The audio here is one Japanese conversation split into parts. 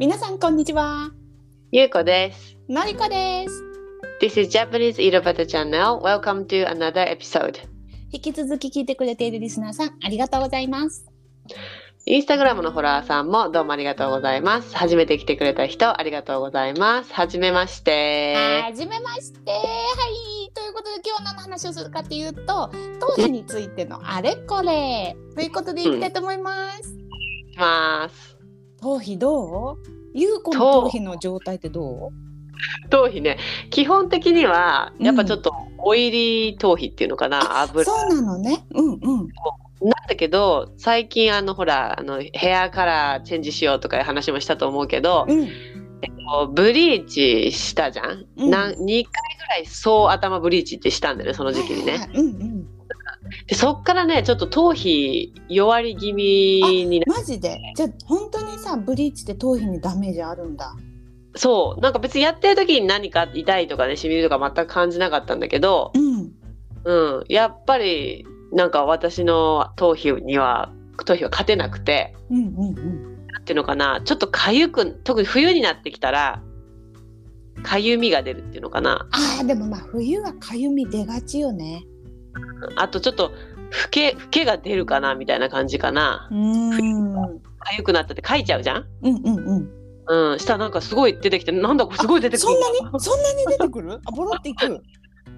皆さんこんにちは。ゆうこです。のりこです。This is Japanese Better Channel. Welcome to another episode. 引き続き聞いてくれているリスナーさん、ありがとうございます。インスタグラムのフォロワーさんもどうもありがとうございます。初めて来てくれた人ありがとうございます。はじめまして。はじめまして。はい。ということで今日何の話をするかっていうと、頭皮についてのあれこれ。ということでいきたいと思います。いきます。頭皮どう？ゆうこの頭。皮の状態ってど頭皮ね、基本的にはやっぱちょっとオイリー頭皮っていうのかな、う油。そうなのね。うんうん。なんだけど最近あのほらあのヘアカラーチェンジしようとかいう話もしたと思うけど、うん。こうブリーチしたじゃん、うん。なん2回ぐらい総頭ブリーチってしたんだよねその時期にね、はいはいはいうんうん。でそっからねちょっと頭皮弱り気味になマジで？じゃあ本当にさブリーチって頭皮にダメージあるんだ。そうなんか別にやってる時に何か痛いとかねしみるとか全く感じなかったんだけどうん。うんやっぱりなんか私の頭皮には頭皮は勝てなくてうんうんうん。なんていうのかな？ちょっと痒く特に冬になってきたら痒みが出るっていうのかなああでもまあ冬はかゆみ出がちよね。あとちょっと老け老けが出るかなみたいな感じかなうーん。うん痒くなったって書いちゃうじゃん？うんうん。うんしたらなんかすごい出てきてなんだこれすごい出てくるそんなに？そんなに出てくる？あボロっていく？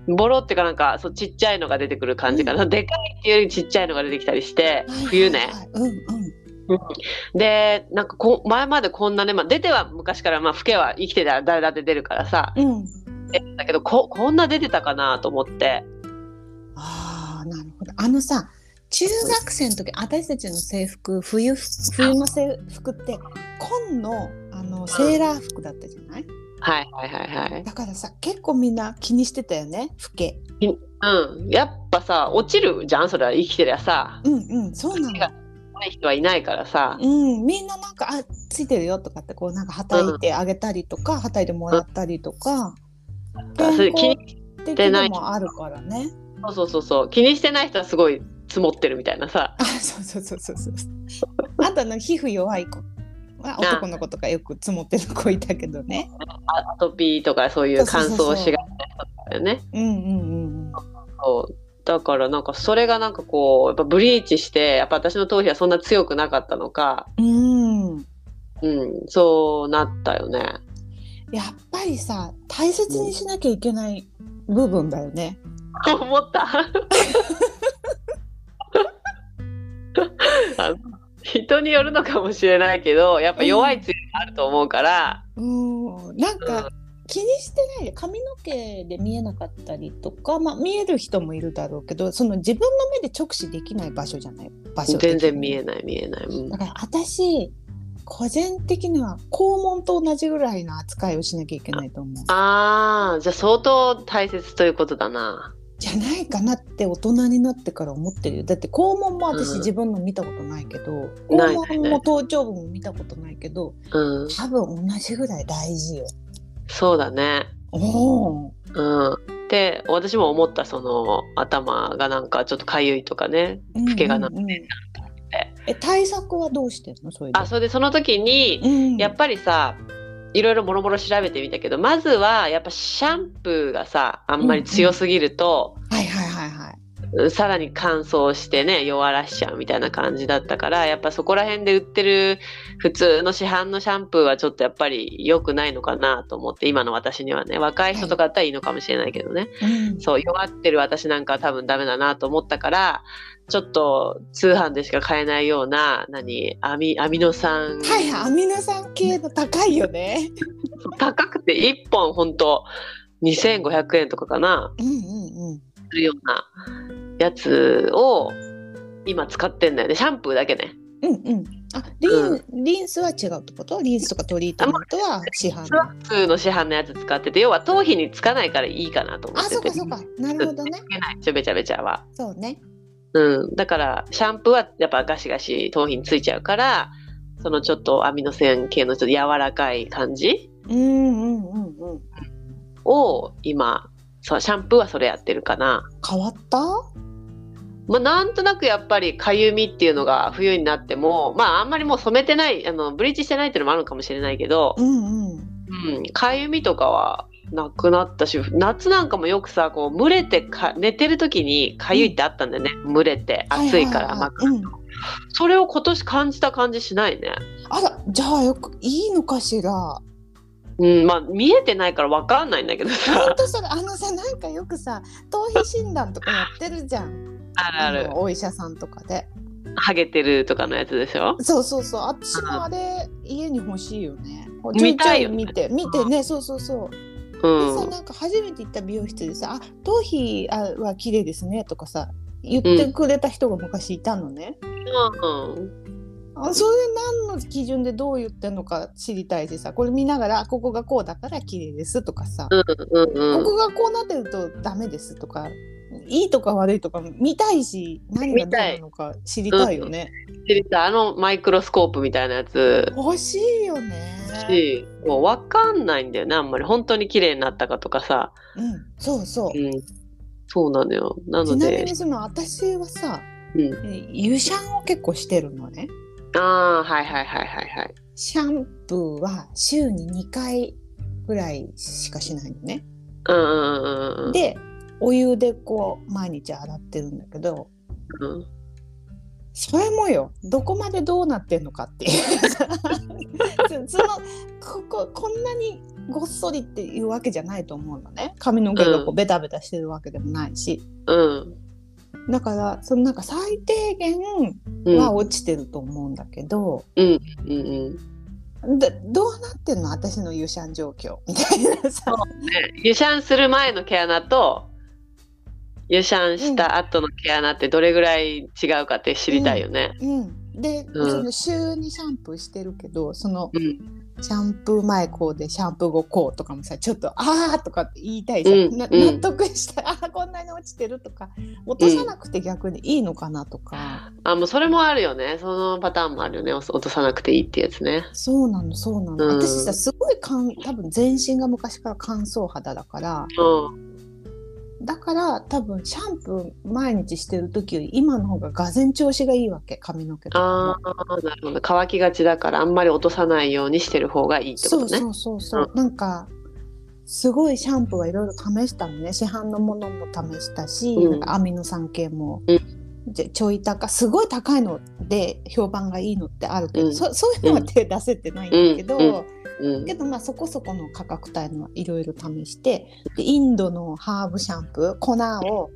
ボロってかなんかそうちっちゃいのが出てくる感じかな、でかいっていうよりちっちゃいのが出てきたりして冬ね、はいはいはい。うんうん。でなんかこ前までこんなね、まあ、出ては昔からまあ老けは生きてたら誰だって出るからさうん。だけどここんな出てたかなと思ってど。あのさ中学生の時私たちの制服冬冬の制服って紺のあのセーラー服だったじゃない？はいはいはいはいだからさ結構みんな気にしてたよね老け。うんやっぱさ落ちるじゃん？それは生きてりゃさうんうんそうなの。ない人はいないからさうん、みんななんかあついてるよとかってこうなんかはたいてあげたりとか、はたいてもらったりとか、それ気に的でもあるからね。そうそうそうそう気にしてない人はすごい積もってるみたいなさあそうそうそうそうそう。あとあの皮膚弱い子は男の子とかよく積もってる子いたけどね。アトピーとかそういう乾燥しがちな人だよねうんうんうんそうだからなんかそれがなんかこうやっぱブリーチしてやっぱ私の頭皮はそんな強くなかったのかうん。うん。うんそうなったよねやっぱりさ大切にしなきゃいけない部分だよね。思った。あの人によるのかもしれないけどやっぱ弱い強いがあると思うから、うん。なんうんか気にしてないで髪の毛で見えなかったりとか、まあ、見える人もいるだろうけどその自分の目で直視できない場所じゃない？場所全然見ええない見えない、うん。だから私個人的には肛門と同じぐらいの扱いをしなきゃいけないと思う。あーじゃあ相当大切ということだなじゃないかなって大人になってから思ってるよ。だって肛門も私うん。自分の見たことないけど、ない肛門も頭頂部も見たことないけどうん。多分同じぐらい大事よ。そうだね。おー。うん。で私も思ったその頭がなんかちょっとかゆいとかね。老けがなってうんうんうんえ対策はどうしてんの？それで。あそれでその時にうん。やっぱりさいろいろもろもろ調べてみたけどまずはやっぱシャンプーがさあんまり強すぎると、はいはいはいはい。さらに乾燥してね弱らしちゃうみたいな感じだったからやっぱそこら辺で売ってる普通の市販のシャンプーはちょっとやっぱり良くないのかなと思って今の私にはね。若い人とかだったらいいのかもしれないけどね、うん。そう弱ってる私なんかは多分ダメだなと思ったからちょっと通販でしか買えないような何アミアミノ酸はいはいアミノ酸系の高いよね。高くて1本ほんと2500円とかかなうんうんうん。するようなやつを今使ってんだよねシャンプーだけねうんうん。あリン、リンスは違うってこと？リンスとかトリートメントは市販の。普通の市販のやつ使ってて要は頭皮につかないからいいかなと思あっててそうかそうか。なるほどね。つけないちょべちゃべちゃはそうね。うん。だからシャンプーはやっぱガシガシ頭皮についちゃうからそのちょっとアミノ酸系のちょっと柔らかい感じうんうんうんうん。を今そうシャンプーはそれやってるかな。変わった？まあ、なんとなくやっぱりかゆみっていうのが冬になってもまああんまりもう染めてないあのブリーチしてないっていうのもあるかもしれないけどうんうん。うん。かゆみとかはなくなったし夏なんかもよくさこう蒸れてか寝てる時にかゆいってあったんだよね、蒸れて暑いからはは真っ赤はうん。それを今年感じた感じしないね。あらじゃあよくいいのかしら？うん、まあ見えてないからわかんないんだけどほさん。とそれあのさなんかよくさ頭皮診断とかやってるじゃん。あるある。のお医者さんとかで。ハゲてるとかのやつでしょ？そうそうそう。私もあれ家に欲しいよね。見たいよね。見て見てね。そうそうそううん。でさなんか初めて行った美容室でさ「あ頭皮あは綺麗ですね」とかさ言ってくれた人が昔いたのね、うんあそれ何の基準でどう言ってんのか知りたいしさこれ見ながらあ「ここがこうだから綺麗です」とかさ、うんうんうんここがこうなってるとダメですとかいいとか悪いとか見たいし何がどうなのか知りたいよね。知りたいあのマイクロスコープみたいなやつ欲しいよね。し、もう分かんないんだよねあんまり。本当に綺麗になったかとかさ、うん、そうそう。うん、そうなのよ。なちなみのでにその私はさ、うん、え湯シャンを結構してるのね。ああはいはいはいはいはい。シャンプーは週に2回ぐらいしかしないのね。うんうんうんうん。でお湯でこう毎日洗ってるんだけどうんそれもよどこまでどうなってんのかっていう。そ そのこここんなにごっそりっていうわけじゃないと思うのね。髪の毛がこううベタベタしてるわけでもないし、うん。だからそのなんか最低限うん。は落ちてると思うんだけど、うんうんでどうなってんの？私の湯シャン状況みたいなさ。ね湯シャンする前の毛穴と湯シャンした後の毛穴ってどれぐらい違うかって知りたいよね。うん、で、うん。その週にシャンプーしてるけどそのうん。シャンプー前こうでシャンプー後こうとかもさちょっと「あー」とかって言いたいじゃうんうん。納得して「あーこんなに落ちてる」とか落とさなくて逆にいいのかなとか、あもうそれもあるよね。そのパターンもあるよね。落とさなくていいってやつね。そうなのそうなの、うん。私さすごいかん多分全身が昔から乾燥肌だからうんだから多分シャンプー毎日してる時より今の方ががぜん調子がいいわけ髪の毛とかも。あ。あなるほど。乾きがちだからあんまり落とさないようにしてる方がいいってことね。そうそうそうそう、なんかすごいシャンプーはいろいろ試したのね。市販のものも試したし、うん。なんかアミノ酸系も、うじゃちょい高すごい高いので評判がいいのってあるけど、うん。そそういうのは手出せてないんだけど、うん。うんけどまあそこそこの価格帯のいろいろ試してでインドのハーブシャンプー粉を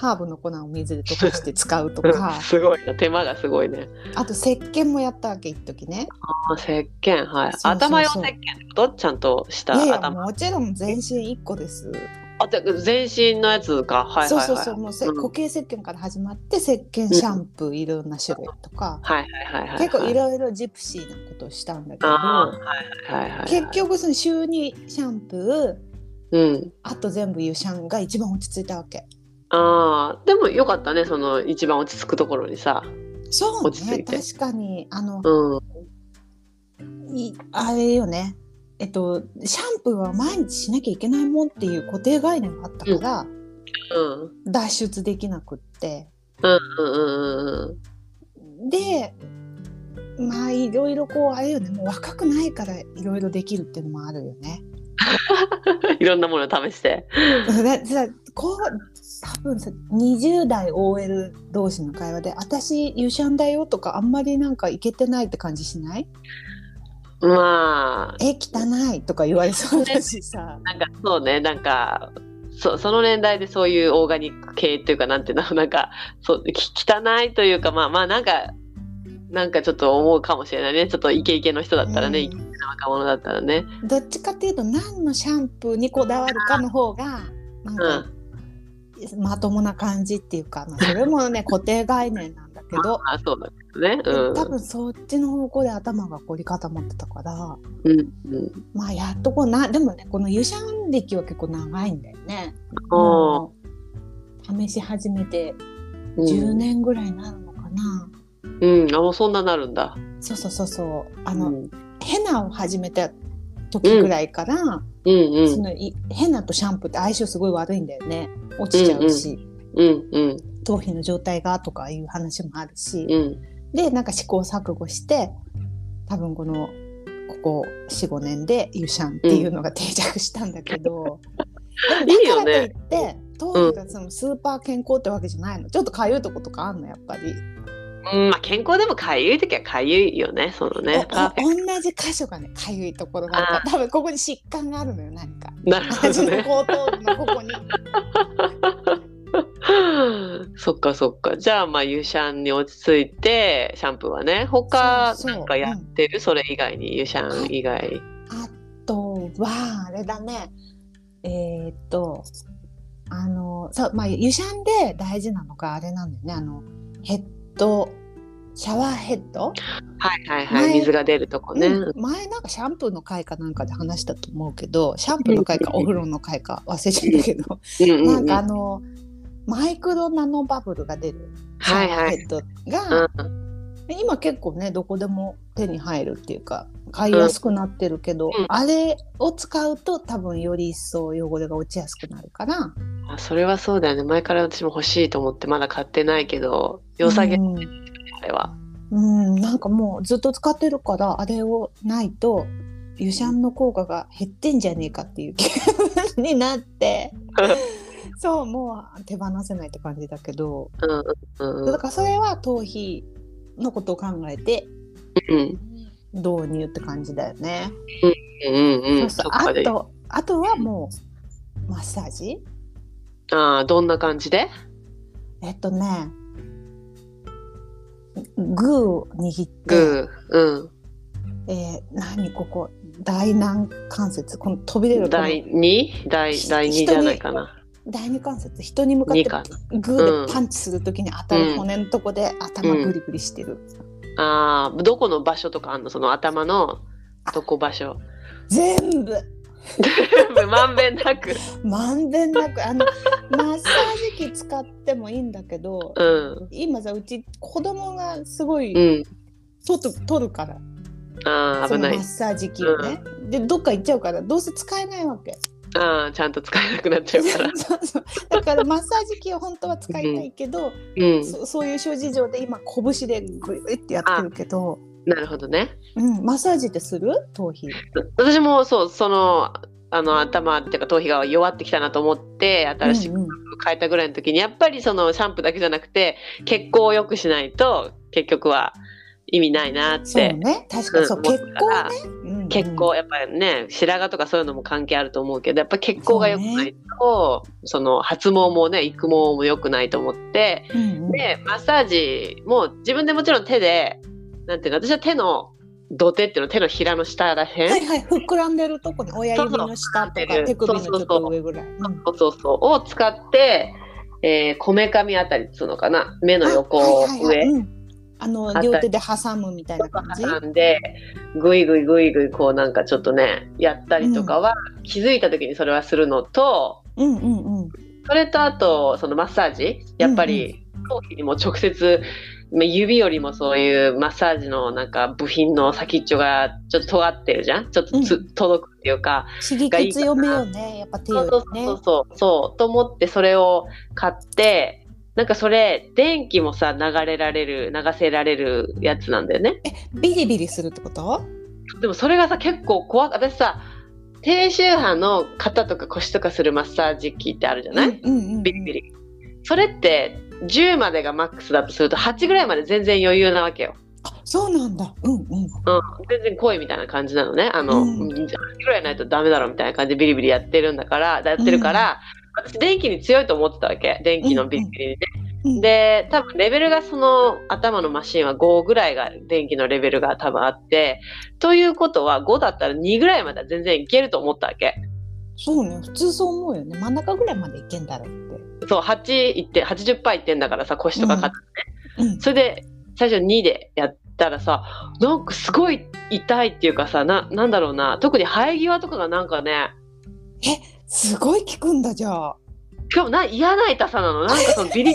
ハーブの粉を水で溶かして使うとか。すごいな。手間がすごいね。あと石鹸もやったわけ一時ね。あ石鹸。はい。頭用石鹸。ってことちゃんとしたいやいや頭？もちろん全身1個です。あで全身のやつかはいはいはい。そうそうそうもうせ、うん固形石鹸から始まって石鹸シャンプーいろんな種類とか、はいはいはいはい。結構いろいろジプシーなことをしたんだけど、はいはいはいはい。結局その週にシャンプーうん。あと全部湯シャンが一番落ち着いたわけああでもよかったねその一番落ち着くところにさ。そうね確かにあの、うん。いあれよねえっとシャンプーは毎日しなきゃいけないもんっていう固定概念があったから、うん。脱出できなくって。でまあいろいろこうあれよね。もう若くないからいろいろできるっていうのもあるよね。いろんなものを試して。だってさこう多分さ20代 OL 同士の会話で「私ユシャンだよ」とかあんまりなんかいけてないって感じしない？まあ。え汚いとか言われそうだしさ。なんかそうね。なんかそその年代でそういうオーガニック系っていうかなんていうの？なんかそうき汚いというかまあまあなんかなんかちょっと思うかもしれないね。ちょっとイケイケの人だったらね、うんイケイケな若者だったらね。どっちかっていうと何のシャンプーにこだわるかの方がなんか、まともな感じっていうか、まあ、それもね固定概念けど、あそうなんですね。うん。多分そっちの方向で頭が凝り固まってたからうんうん。まあやっとこうな。でもねこのユシャン歴は結構長いんだよね。おもう試し始めてー10年ぐらいになるのかな。うん、うん、あもうそんななるんだ。そうそうそうそう。あの、うん。ヘナを始めた時ぐらいから、うんうん。そのいヘナとシャンプーって相性すごい悪いんだよね。落ちちゃうし、うんうん頭皮の状態がとかいう話もあるし、うん。でなんか試行錯誤して多分このここ45年でユシャンっていうのが定着したんだけど、で いいよもだからといねって頭皮がそのスーパー健康ってわけじゃないのちょっとかゆいとことかあんのやっぱり、うん、まあ健康でもかゆい時はかゆいよね。そのね。同じ箇所がねかゆいところがあ多分ここに疾患があるのよ何か。ト。なるほどね。後頭部のここに。そっかそっか。じゃあまあユシャンに落ち着いてシャンプーはね。他なんかやってる、それ以外にユシャン以外。あとはあれだねえーっとあのそうまあ湯シャンで大事なのがあれなんだよねあのヘッドシャワーヘッド、はいはいはい。前水が出るとこね。うん前なんかシャンプーの回かなんかで話したと思うけどシャンプーの回かお風呂の回か忘れちゃったけど、なんかあのマイクロナノバブルが出る。シャワーヘッドが、うん。今結構ねどこでも手に入るっていうか買いやすくなってるけど、ん。あれを使うと多分より一層汚れが落ちやすくなるから。あそれはそうだよね。前から私も欲しいと思ってまだ買ってないけど、良さげ、うん。あれは。うん、なんかもうずっと使ってるからあれをないと湯シャンの効果が減ってんじゃねえかっていう気分になって そうもう手放せないって感じだけどうんうんだからそれは頭皮のことを考えてうん導入って感じだよね。うんうんうん。そうそうあとあとはもうマッサージ？ああどんな感じで？えっとねグーを握って、グー。うん。えー何ここ？大軟関節？この飛び出る第二？第第二じゃないかな。第二関節人に向かってグーでパンチするときに当たる骨のとこで頭グリグリしてる、ああどこの場所とかあんの？その頭のどこ場所。全部。まんべんなく。まんべんなく。あのマッサージ機使ってもいいんだけどうん。今さうち子供がすごいうん。取る取るから。ああ危ない。マッ。サージ機をね、でどっか行っちゃうからどうせ使えないわけああちゃんと使えなくなっちゃうから。そうそうだからマッサージ機を本当は使いたいけど、うん。そそういう諸事情で今拳でグイってやってるけど、なるほどね。うん、マッサージってする頭皮？私もそうそのあの頭っていうか頭皮が弱ってきたなと思って新しくうんうん変えたぐらいの時にやっぱりそのシャンプーだけじゃなくて血行を良くしないと結局は意味ないなっそうて。ね確かにそう、うん血行ね、うんうん血行やっぱりね白髪とかそういうのも関係あると思うけどやっぱ血行が良くないとそ,、の発毛もね育毛も良くないと思ってうんでマッサージも自分でもちろん手でなんていうの私は手の土手っていうの手のひらの下らへん、はいはい膨らんでるとこに親指の下とか手首のちょっと上ぐらい、うそうそうそうを使ってこめかみあたりっつうのかな目の横あはいはいはい上うんあの両手で挟むみたいな感じ？挟んでぐいぐいぐいぐいこうなんかちょっとねやったりとかは、気づいた時にそれはするのとうんうんうん。それとあとそのマッサージ？やっぱり頭皮にも直接まあ指よりもそういうマッサージのなんか部品の先っちょがちょっと尖ってるじゃん？ちょっとつ、う届くっていうか刺激強めよねやっぱ手よりねそうそうそう。そうと思ってそれを買ってなんかそれ電気もさ流れられる流せられるやつなんだよね。ビリビリするってこと？でもそれがさ結構怖く私さ低周波の肩とか腰とかするマッサージ機ってあるじゃない、うんうんうんうん。ビリビリ。それって10までがマックスだとすると8ぐらいまで全然余裕なわけよ、あそうなんだ。うんうん。うん、全然濃いみたいな感じなのね。あの、うん。8ぐらいないとダメだろみたいな感じでビリビリやってるんだからやってるから、私電気に強いと思ってたわけ。電気のビリビリにね、うんで多分レベルがその頭のマシンは5ぐらいが電気のレベルが多分あってということは5だったら2ぐらいまでは全然いけると思ったわけ。そうね。普通そう思うよね。真ん中ぐらいまでいけんだろうって。そう8いって80パーいってんだからさ腰とか肩、うん。それで最初2でやったらさなんかすごい痛いっていうかさななんだろうな。特に生え際とかがなんかねすごい効くんだじゃあ。しかもな嫌な痛さなの。なんかその ビリ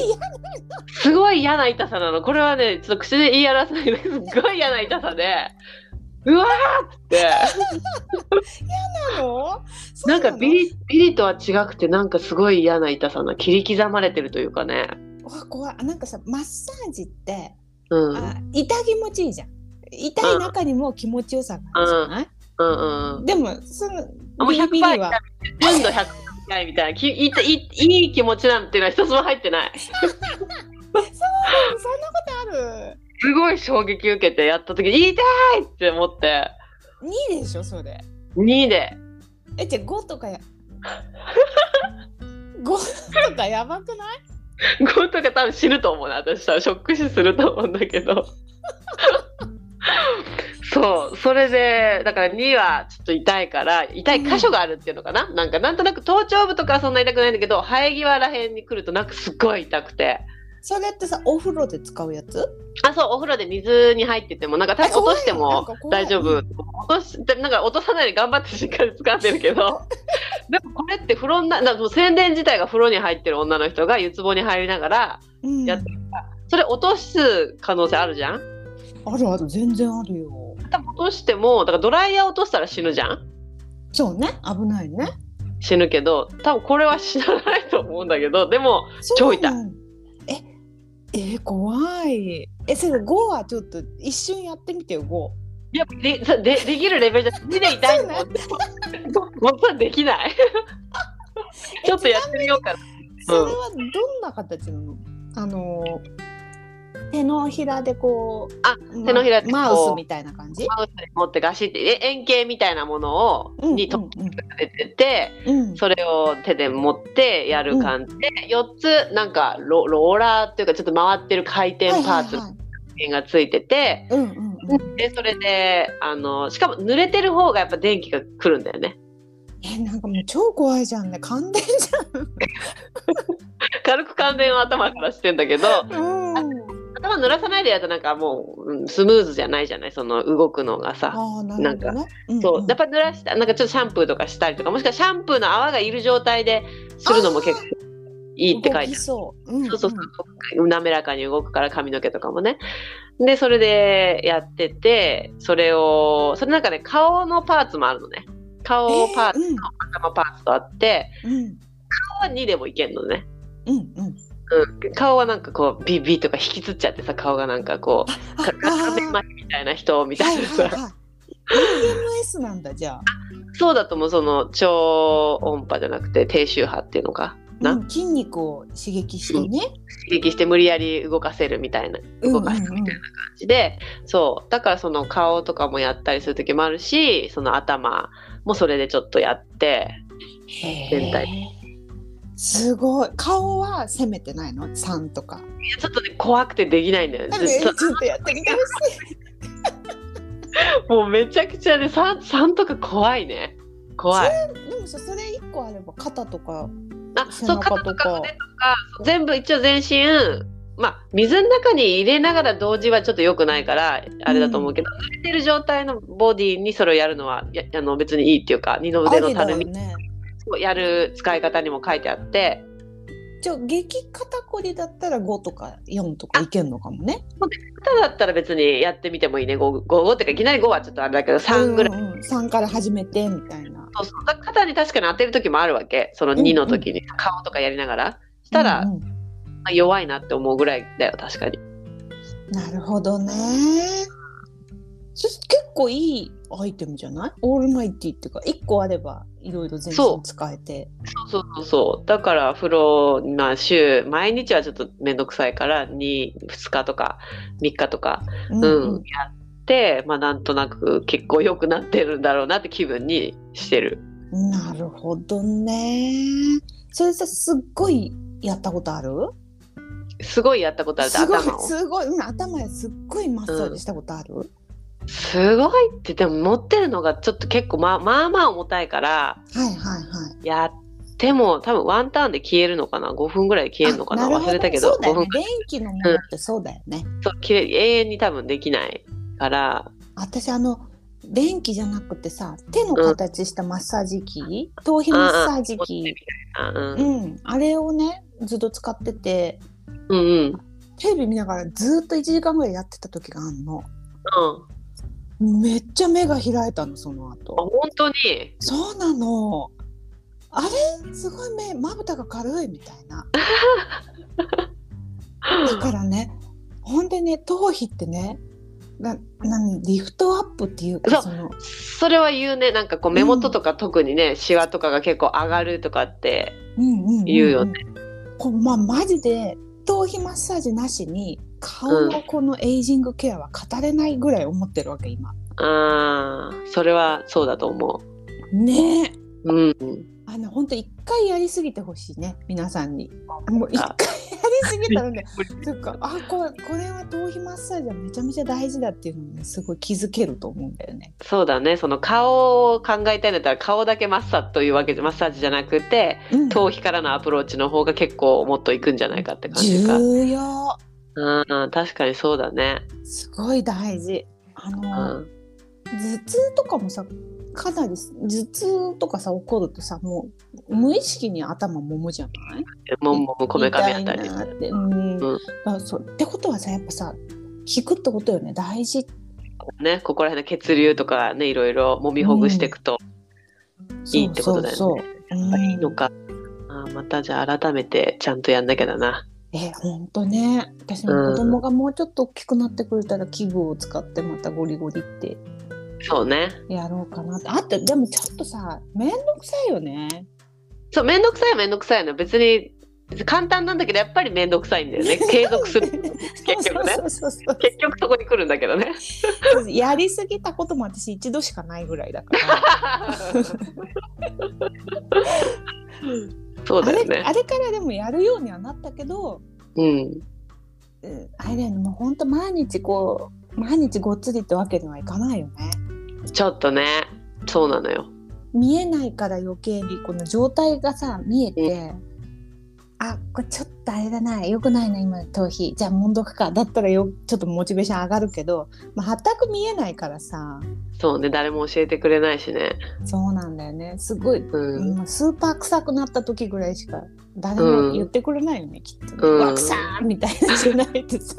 すごい嫌な痛さなの。これはねちょっと口で言い表せないけどすっごい嫌な痛さで。うわーって。なの？なんかビリビリとは違くてなんかすごい嫌な痛さな切り刻まれてるというかね。わ怖い。あなんかさマッサージって、うん。あ痛気持ちいいじゃん。痛い中にも気持ちよさがあるじゃない、うんうん。でもそのあもうビリビリは。純度100回みたいな。きいいいいい気持ちなんていうのは一つも入ってない。そうそんなことある？すごい衝撃受けてやった時に痛い！って思って。2でしょそれ。2で。えじゃあ5とかや。5とかやばくない？5とか多分死ぬと思うな私は。ショック死すると思うんだけどそうそれでだから2はちょっと痛いから痛い箇所があるっていうのかな、なんかなんとなく頭頂部とかはそんな痛くないんだけど生え際らへんに来るとなんかすっごい痛くて。それってさお風呂で使うやつ？あそうお風呂で水に入っててもなんか多分落としても大丈夫。う落としてなんか落とさないで頑張ってしっかり使ってるけど。でもこれって風呂ななもう宣伝自体が風呂に入ってる女の人が湯壺に入りながらうん。やってそれ落とす可能性あるじゃん？あるある。全然あるよ。多分落としてもだからドライヤー落としたら死ぬじゃん？そうね。危ないね。死ぬけど多分これは死なないと思うんだけどでも超痛い。ええ怖い。えそれ5はちょっと一瞬やってみてよ5いやでででできるレベルじゃ2で痛いの？そう本当はできない。ちょっとやってみようかな。それはどんな形なの？あの手のひらでこうあま手のひらでマウスみたいな感じ？マウスで持ってガシってえ円形みたいなものを、うんにと出ててうんうん。それを手で持ってやる感じで、4つなんかロローラーっていうかちょっと回ってる回転パーツはいはいはい。がついてて、うんうんうん。でそれであのしかも濡れてる方がやっぱ電気が来るんだよね。えなんかもう超怖いじゃんね。感電じ軽く感電を頭からしてんだけどゃんうん頭濡らさないでやるとなんかもう、うんスムーズじゃないじゃないその動くのがさ。なんそう。やっぱ濡らしたなんかちょっとシャンプーとかしたりとかもしくはシャンプーの泡がいる状態でするのも結構いいって書いてある。そう。うんそうそうそう。滑らかに動くから髪の毛とかもね。でそれでやっててそれをそれなんかね顔のパーツもあるのね。顔パーツ、うん頭パーツとあってうん。顔は2でもいけんのね。うんうんうん、顔はなんかこうビビとか引きつっちゃってさ顔がなんかこうかあかめまみたいな人みたいなさ、はいはいはい。EMS なんだじゃあ。そうだともうその超音波じゃなくて低周波っていうのかな、うん筋肉を刺激してね。刺激して無理やり動かせるみたいな動かすみたいな感じで、そう。だからその顔とかもやったりする時もあるしその頭もそれでちょっとやって全体すごい。顔は攻めてないの？3とか。いやちょっとね怖くてできないんだよね。ちずょっとやってみてほしいもうめちゃくちゃね 3, 3とか怖いね。怖い。でもさそれ1個あれば肩とかあ背そう肩中とか。腕とか全部一応全身まあ水の中に入れながら同時はちょっと良くないからあれだと思うけど、濡れてる状態のボディにそれをやるのはやあの別にいいっていうか二の腕のたるみやる使い方にも書いてあって。じゃあ激肩こりだったら5とか4とかいけんのかもね。肩だったら別にやってみてもいいね。5, 5ってかいきなり5はちょっとあれだけど3ぐらい、うんうん、3から始めてみたいな。そうそう。だ肩に確かに当てる時もあるわけ。その2の時に顔とかやりながら。したら、うんうん。まあ弱いなって思うぐらいだよ確かに。なるほどね結構いいアイテムじゃない？オールマイティっていうか1個あればいろいろ全そう。身使えて。そうそうそうだから風呂まあ週毎日はちょっと面倒くさいから 2, 2日とか3日とか、ううん。うんやってまあなんとなく結構良くなってるんだろうなって気分にしてる。なるほどね。それさすっごいやったことある？すごいやったことあるすごい。すごい、うん、頭ですっごいマッサージしたことある、すごいってでも持ってるのがちょっと結構まあまあまあ重たいからはいはいはい。やっても多分ワンターンで消えるのかな？5分ぐらいで消えるのかな？忘れたけど5ね分電気のものってそうだよね、そう消え永遠に多分できないから。私あの電気じゃなくてさ手の形したマッサージ機、頭皮マッサージ機？あうん。うん。あれをねずっと使ってて。うんうん。テレビ見ながらずっと1時間ぐらいやってた時があんの。うんめっちゃ目が開いたのそのあ後本当に？そうなの。あれすごい目まぶたが軽いみたいな。だからねほんでね頭皮ってねな何リフトアップっていうかそその。それは言うね。なんかこう目元とか特にね、シワとかが結構上がるとかってうんうんうんうん。言うよね。こうまあマジで頭皮マッサージなしに顔のこのエイジングケアは語れないぐらい思ってるわけ今。あーそれはそうだと思ね。えううん。あの本当一回やりすぎてほしいね皆さんに。もう一回やりすぎたらねというか。あこれこれは頭皮マッサージはめちゃめちゃ大事だっていうのに、ね、すごい気づけると思うんだよね。そうだね。その顔を考えたいんだったら顔だけマッサージというわけでマッサージじゃなくてうん。頭皮からのアプローチの方が結構もっといくんじゃないかって感じか。重要うん確かにそうだね。すごい大事。あうの、ん頭痛とかもさかなり頭痛とかさ起こるとさもう無意識に頭もむじゃない？もむこめかみあったりって、うんうんあそうってことはさやっぱさ聞くってことよね大事ねここら辺の血流とかねいろいろ揉みほぐしていくといいってことだよね。そうそうそうやっぱりいいのうんか。またじゃあ改めてちゃんとやんなきゃだな。えほんとね。私も子供がもうちょっと大きくなってくれたら器具を使ってまたゴリゴリってそうね。やろうかなって。あとでもちょっとさめんどくさいよね。そうめんどくさいはめんどくさいの別に簡単なんだけどやっぱりめんどくさいんだよね。継続する。結局ね。結局そこに来るんだけどね。やりすぎたことも私一度しかないぐらいだから。あ れそうだよね。あれからでもやるようにはなったけど、うん。うんあれだよね。もうほんと毎日こう毎日ごっつりってわけにはいかないよね。ちょっとね。そうなのよ。見えないから余計にこの状態がさ見えて、あこれちょっとあれだなよくないな今の頭皮じゃあもんどくかだったらよちょっとモチベーション上がるけど、まあ、全く見えないからさそうね誰も教えてくれないしね。そうなんだよねすごいうん。うんスーパー臭くなった時ぐらいしか誰も言ってくれないよね、きっとね。うんうわ臭ーみたいなじゃないとさ。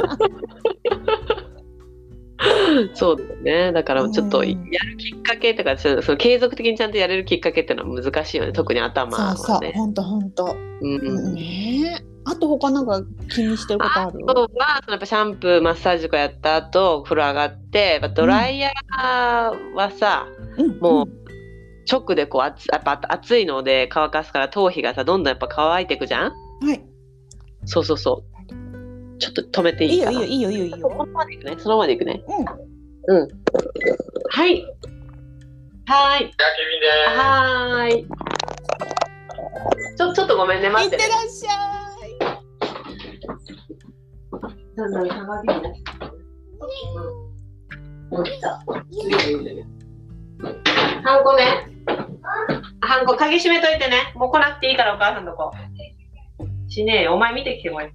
そうだよね。だからちょっとうんやるきっかけとかそのその継続的にちゃんとやれるきっかけっていうのは難しいよね。特に頭はそうそう、んとほんと。うん。うん。ねえあと他なんか気にしてることある？あとはそのやっぱシャンプーマッサージとかやった後風呂上がってやっぱドライヤーはさ、うん。もう直でこう熱やっぱ熱いので乾かすから頭皮がさどんどんやっぱ乾いていくじゃんうん？はい。そうそうそうちょっと止めていいいよいかな。いいよいいよいいよいいそのよ。ままでいくね。そのままでいくね。うん。うん。はい。はーいはーい。ちょちょっとごめんねい待ってて、ねっら、っしゃだんだん鏡になって。きたうん。来たい。ハンコね。ハンコ鍵閉めといてね。もう来なくていいからお母さん。とこ。しねえよ。お前見てきてこい。ハ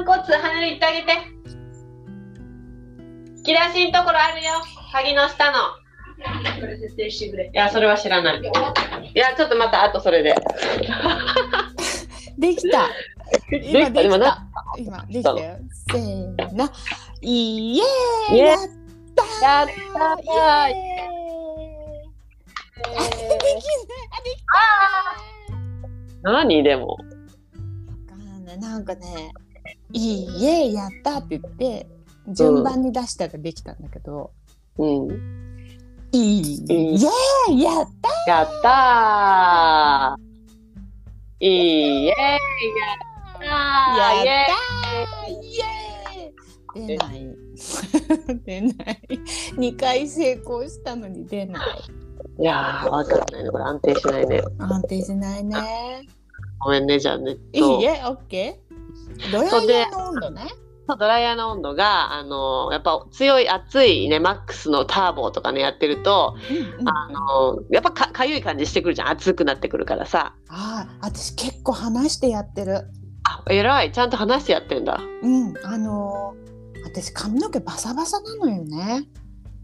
ンコつ離れてあげて。引き出しんところあるよ。鍵の下の。これ設定してくれ。いや、それは知らない。いや、ちょっとまた、あとそれで。できた。今できた？今できたよ。せーの。イエーイやったやっーたーイエーイあできない。あできない。何？でも。わかんないなんかね「いいえやった」って言って順番に出したらできたんだけどうん。「いいえやったやったー。いいえやったー。やったイエーイ!」出ない。出ない。2回成功したのに出ない。いやー、わかんないね。これ安定しないね。安定しないね。ごめんね、じゃあね。いいえオッケードライヤーの温度ねそうドライヤーの温度が、あのやっぱ強い熱いね、マックスのターボとかね、やってると、うんうんあのやっぱかかゆい感じしてくるじゃん。熱くなってくるからさ。ああ私結構話してやってるあ、偉い。ちゃんと話してやってんだ。うんあのー私髪の毛バサバサなのよね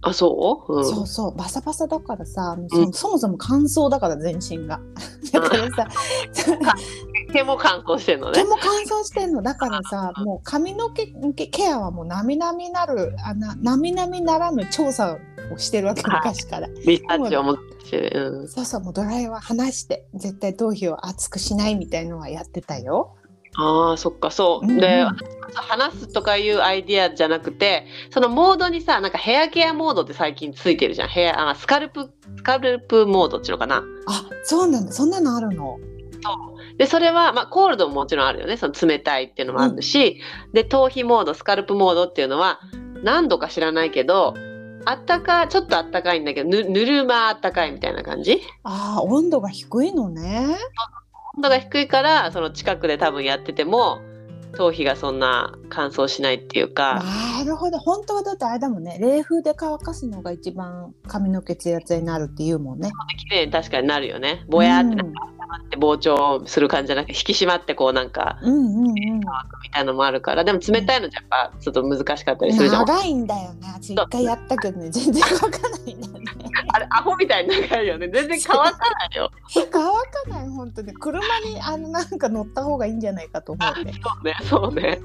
あ、そう？うん。そうそう。バサバサだからさ、うん。そそもそも乾燥だから全身が。だからさ毛も乾燥してんのね。毛も乾燥してんの。だからさもう髪の毛ケアはもうなみなみなるあななみなみならぬ調査をしてるわけはい。昔から。リサーチをもうん。そうそうもうドライは離して絶対頭皮を熱くしないみたいのはやってたよ。ああそっかそう、うんうん。で話すとかいうアイディアじゃなくてそのモードにさなんかヘアケアモードって最近ついてるじゃん。ヘアあスカルプスカルプモードっていうのかな。あそうなんだ。そんなのあるの？でそれは、まあ、コールドももちろんあるよね。その冷たいっていうのもあるし、で頭皮モードスカルプモードっていうのは何度か知らないけどあったかちょっとあったかいんだけどぬぬるまあったかいみたいな感じ？あー温度が低いのね。温度が低いからその近くで多分やってても頭皮がそんな乾燥しないっていうか、なるほど。本当はだってあれだもんね。冷風で乾かすのが一番髪の毛ツヤツヤになるっていうもんね。綺麗に確かになるよね。ぼやーってなうんって膨張する感じじゃなくて引き締まってこうなんかうんうんうん。みたいなのもあるからでも冷たいのじゃやっぱちょっと難しかったりするじゃん、長いんだよね私一回やったけどね。全然乾かないんだよねあれアホみたいに長いよね。全然乾かないよ。乾かない本当に。車にあのなんか乗った方がいいんじゃないかと思ってそうねそうね。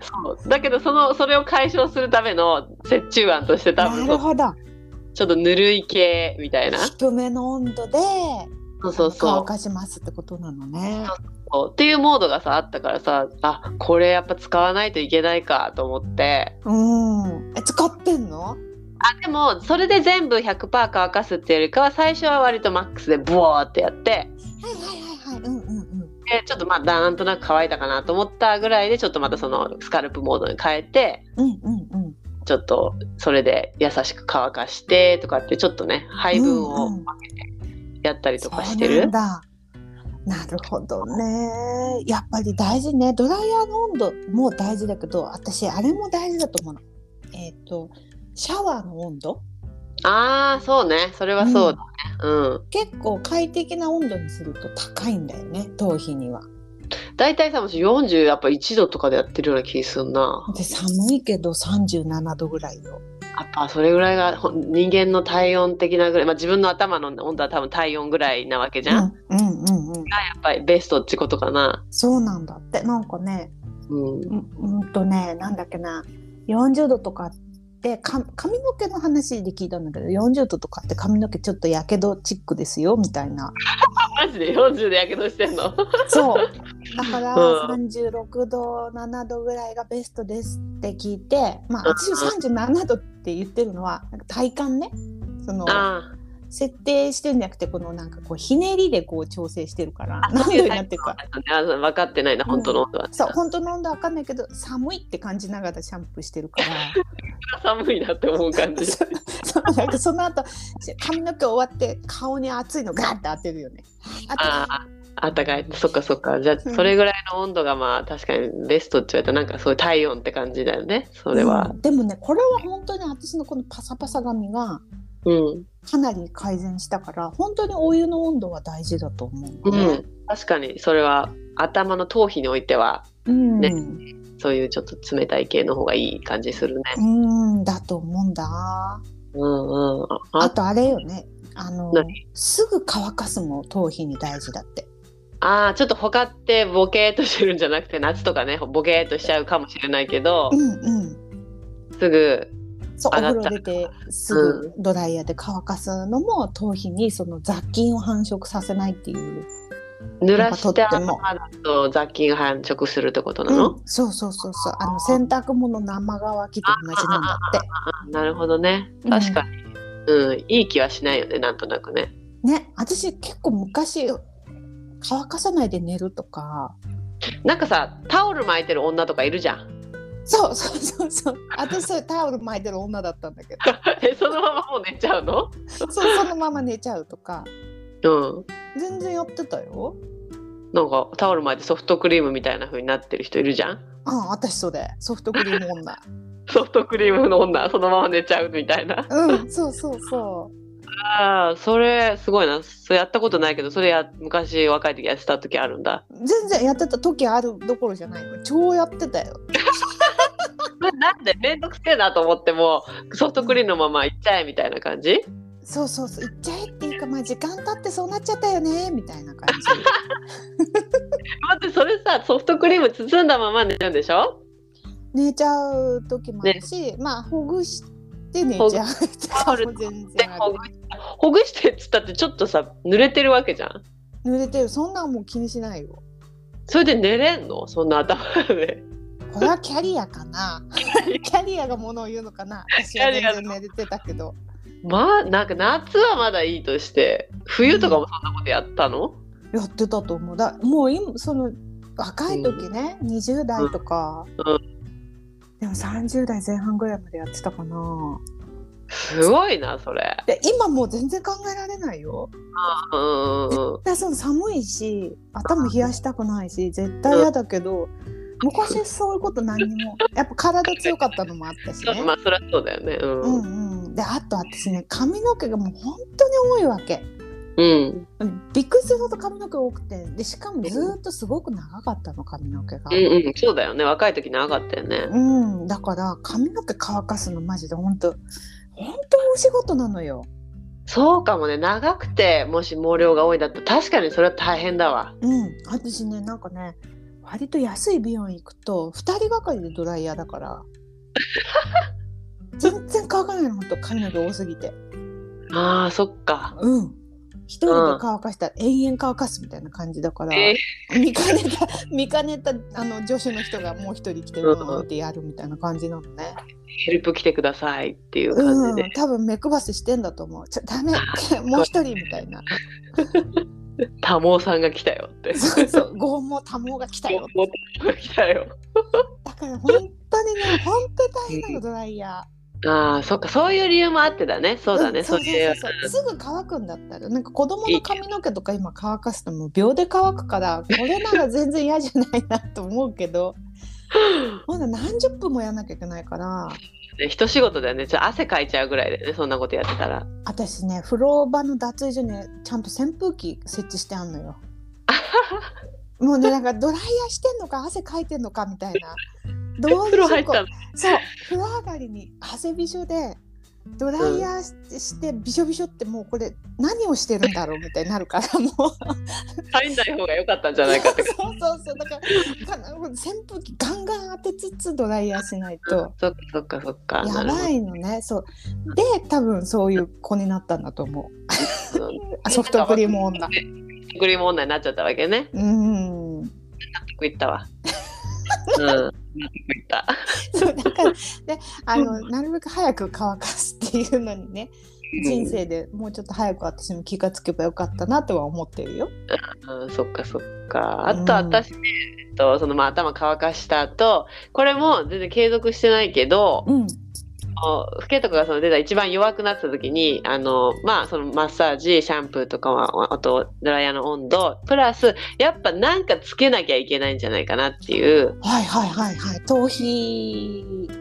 そう。だけどそのそれを解消するための折衷案として多分なるほど。ちょっとぬるい系みたいな。低めの温度でそうそうそう。乾かしますってことなのね。そう。っていうモードがさあったからさあこれやっぱ使わないといけないかと思って。うん。え使ってんの？あでもそれで全部100%乾かすっていうよりかは最初は割とマックスでブワーってやって。はいはいはいはい。うんうんうん。でちょっとまあなんとなく乾いたかなと思ったぐらいでちょっとまたそのスカルプモードに変えてうんうんうん。ちょっとそれで優しく乾かしてとかってちょっとね配分をうんうんやったりとかしてる。そうなん。だ。なるほどね。やっぱり大事ね。ドライヤーの温度も大事だけど私あれも大事だと思うの。えっ、とシャワーの温度？ああそうねそれはそうだね。うん。結構快適な温度にすると高いんだよね頭皮には大体さもし40やっぱ1度とかでやってるような気すんな。で寒いけど37度ぐらいよやっぱそれぐらいが人間の体温的なぐらい、まあ、自分の頭の温度は多分体温ぐらいなわけじゃん。うんうんうんうんやっぱりベストってことかな。そうなんだってなんかねうん。うんうんとねなんだっけな40度とかってか髪の毛の話で聞いたんだけど40度とかって髪の毛ちょっとやけどチックですよみたいな。マジで？40でやけどしてんの？そう。だからうん。36度7度ぐらいがベストですって聞いてまあうん私37度って言ってるのはなんか体感ね。そのあ設定してるんじゃなくてこのなんかこうひねりでこう調整してるからあ。何度になってるかあ分かってないな本当の温度は、そう本当の温度は分かんないけど寒いって感じながらシャンプーしてるから。寒いなって思う感じ。そなんかその後髪の毛終わって顔に熱いのガーって当てるよね。ああ。あったかいそっかそっかじゃあうんそれぐらいの温度がまあ確かにベストって言われたらなんかそういう体温って感じだよねそれはうんでもねこれは本当に私のこのパサパサ髪がうん、かなり改善したから本当にお湯の温度は大事だと思ううん。確かにそれは頭の頭皮においてはうん、ねそういうちょっと冷たい系の方がいい感じするねうんだと思うんだ。うんうんああとあれよねあの何？すぐ乾かすも頭皮に大事だって。あーちょっとほかってボケーっとしてるんじゃなくて夏とかねボケーっとしちゃうかもしれないけどうんうん。すぐそうお風呂出てすぐドライヤーで乾かすのも頭皮にその雑菌を繁殖させないっていう。濡らしてなんかと雑菌が繁殖するってことなの、うん、そうそうそうそう。あの洗濯物生乾きと同じなんだって。あなるほどね。確かに、うん。いい気はしないよねなんとなくね。ね。私結構昔乾かさないで寝るとか。なんかさタオル巻いてる女とかいるじゃんそうそうそうそう。私それタオル巻いてる女だったんだけど。えそのままもう寝ちゃうの？そうそのまま寝ちゃうとか。うん。全然やってたよ。なんかタオル巻いてソフトクリームみたいな風になってる人いるじゃん？あ私それ。ソフトクリーム女。ソフトクリームの女。そのまま寝ちゃうみたいな。うんそうそうそああそれすごいな。それやったことないけどそれや昔若い時やってた時あるんだ。う全然やってた時あるどころじゃないよ。超やってたよ な なんでめんどくせえなと思ってもソフトクリームのままいっちゃえみたいな感じ？そうそうそう。行っちゃえっていうかまあ時間経ってそうなっちゃったよねみたいな感じ。待ってそれさソフトクリーム包んだまま寝るんでしょ？寝ちゃう時もあるし、まあほぐして寝ちゃうほぐも全で然ある。ほぐほぐしてっつったってちょっとさ濡れてるわけじゃん。濡れてる。そんなんもう気にしないよ。それで寝れんの？そんな頭で。これはキャリアかな？キャリアがものを言うのかな？私は全然寝れてたけど。まあなんか夏はまだいいとして冬とかもそんなことやったの、やってたと思う。だもう今その若い時ね、20代とか、うん。でも30代前半ぐらいまでやってたかな。すごいなそれ。で今もう全然考えられないよ。うんうんうんでその寒いし頭冷やしたくないし絶対嫌だけど昔そういうこと何にもやっぱ体強かったのもあったしね まあそりゃそうだよね。うん。うんうんであと私ね髪の毛がもう本当に多いわけうん。びっくりするほど髪の毛多くてでしかもずっとすごく長かったの髪の毛がうんうん。そうだよね。若い時長かったよね。うん、だから髪の毛乾かすのマジで本当本当お仕事なのよ。そうかもね。長くてもし毛量が多いんだったら確かにそれは大変だわ。うん、私ねなんかね割と安い美容院行くと2人がかりでドライヤーだから 全然乾かないの本当髪の毛多すぎて。ああそっか。うん一人で乾かしたら延々乾かすみたいな感じだから、え見かねた見かねたあの助手の人がもう一人来てるのってやるみたいな感じなのね。ヘルプ来てくださいっていう感じで。うん、多分目配せしてんだと思う。ちょダメ もう一人みたいな。多毛さんが来たよって。そうそう拷問多毛が来たよ。多毛が来たよ。だから本当にね本当に大変なのドライヤああそっかそういう理由もあってだね。ー。そうだね。んそういう。そうそうすぐ乾くんだったらなんか子供の髪の毛とか今乾かすともう秒で乾くからこれなら全然嫌じゃないなと思うけど まだ何十分もやんなきゃいけないからね一仕事だよね。ちょっと汗かいちゃうぐらいでね。そんなことやってたら。私ね風呂場の脱衣所にちゃんと扇風機設置してあんのよ。もうねなんかドライヤーしてんのか汗かいてんのかみたいな。ど う風呂入ったの。そう風呂上がりに汗びしょでドライヤーししてびしょびしょってもうこれ何をしてるんだろうみたいになるからもう入んない方が良かったんじゃないかって。そうそうそうだから扇風機ガンガン当てつつドライヤーしないとそっかそっかそっか。やばいのねそうで多分そういう子になったんだと思うソフトクリーム女ソフトクリーム女になっちゃったわけね。うん納得いったわ。うん。そうだからであのなるべく早く乾かすっていうのにね人生でもうちょっと早く私も気がつけばよかったなとは思ってるよ。うん、そっかそっか。あとうん私ね、えっと、そのまあ頭乾かした後、これも全然継続してないけど、うん老けとかがその出た一番弱くなった時に、あの、まあそのマッサージ、シャンプーとかは、あとドライヤーの温度、プラス、やっぱなんかつけなきゃいけないんじゃないかなっていう、はいはいはいはい。頭皮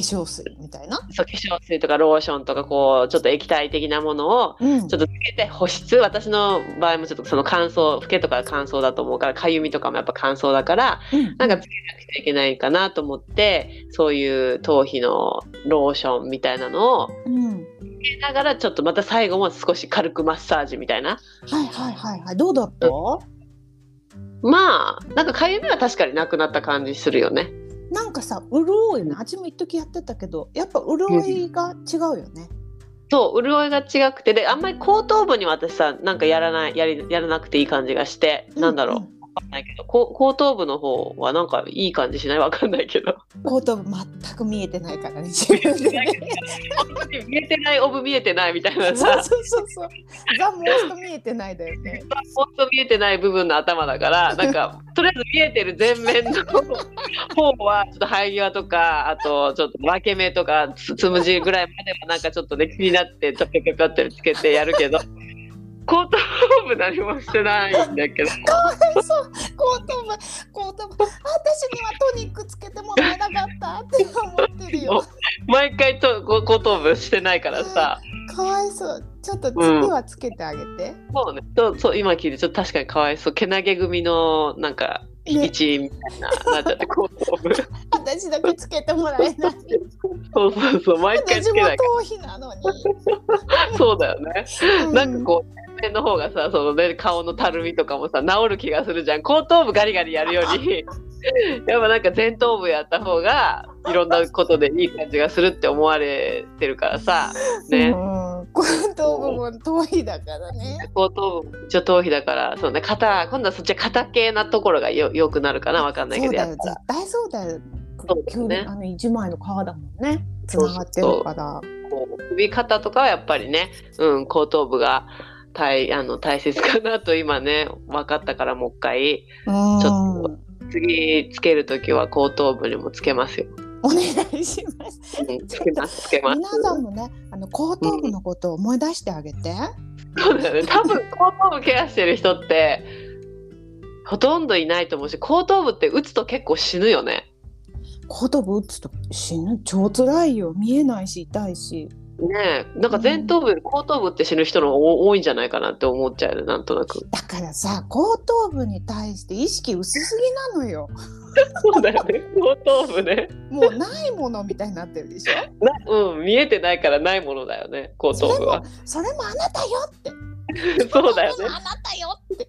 粧水みたいな？そう化粧水とかローションとかこう、ちょっと液体的なものを、うん。ちょっとつけて保湿私の場合もちょっとその乾燥老けとか乾燥だと思うからかゆみとかもやっぱ乾燥だからうん。なんかつけなくちゃいけないかなと思ってそういう頭皮のローションみたいなのをうん。つけながらちょっとまた最後も少し軽くマッサージみたいな。はいはいはいはい。どうだった？まあなんかかゆみは確かになくなった感じするよねなんかさ潤いね。私も一時やってたけどやっぱ潤いが違うよね。そう潤いが違くて。であんまり後頭部には私さなんかやらないやりやらなくていい感じがして、なんだろう。わかんないけどこ後頭部の方はなんかいい感じしない？わかんないけどうん。後頭部全く見えてないからね自分でね。見えてないオブ見えてないみたいなさそうそうそう。ザモースト見えてないだよね。本当見えてない部分の頭だからなんかとりあえず見えてる前面の方はちょっと生え際とかあとちょっと分け目とかつつむじぐらいまではなんかちょっとね気になってちょっとぴょぴょってつけてやるけど後頭部何もしてないんだけど。かわいそう。後頭部後頭部。私にはトニックつけてもらえなかったって思ってるよ。毎回と後後頭部してないからさ。かわいそう。ちょっと次はつけてあげて。そうね。そうそう今聞いてちょっと確かにかわいそう。けなげ組のなんかね。一員みたいななっちゃって 後頭部。私だけつけてもらえない。そうそうそう毎回私もつけない頭皮なのに。そうだよね。うなんかこう前面の方がさその、ね、顔のたるみとかもさ治る気がするじゃん。後頭部ガリガリやるより。やっぱなんか前頭部やった方がいろんなことでいい感じがするって思われてるからさ。ね、うん。後頭部も頭皮だからね。後頭部一応頭皮だからそうね。肩今度はそっちは肩系なところがよよくなるかなわかんないけどやっ絶対そうだよ。ね。あの一枚の皮だもんね。つながってるから。こう首肩とかはやっぱりね、うん、後頭部が大あの大切かなと今ね分かったからもう一回うんちょっと次つける時は後頭部にもつけますよ。お願いします。うん、つけますつけます。皆さんもね、あの後頭部のことを思い出してあげて。そうだよね多分後頭部ケアしてる人ってほとんどいないと思うし後頭部って打つと結構死ぬよね。後頭部打つと死ぬ？超辛いよ。見えないし痛いし。ねえなんか前頭部より後頭部って死ぬ人の方が多いんじゃないかなって思っちゃうなんとなく。だからさ後頭部に対して意識薄すぎなのよ。そうだよね後頭部ね。もうないものみたいになってるでしょ？なうん見えてないからないものだよね後頭部は。それもあなたよって。そうだよねあ。なたよって。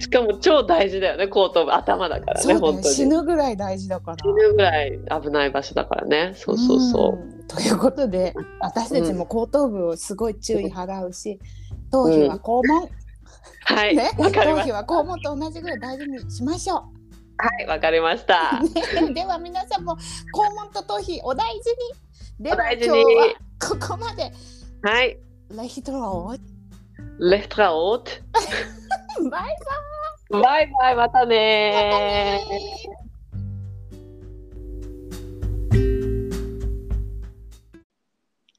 しかも超大事だよね後頭部頭だからねそうだよ本当に死ぬぐらい大事だから。死ぬぐらい危ない場所だからねそうそうそう、んということで私たちも後頭部をすごい注意払うし、頭皮は肛門、はい。ね、頭皮は肛門と同じぐらい大事にしましょたはいわかりました。では皆さんも肛門と頭皮お大事に。では今に日はここまで。はい。レヒトロー。レフトラオー。トバイ。バイバイまたバね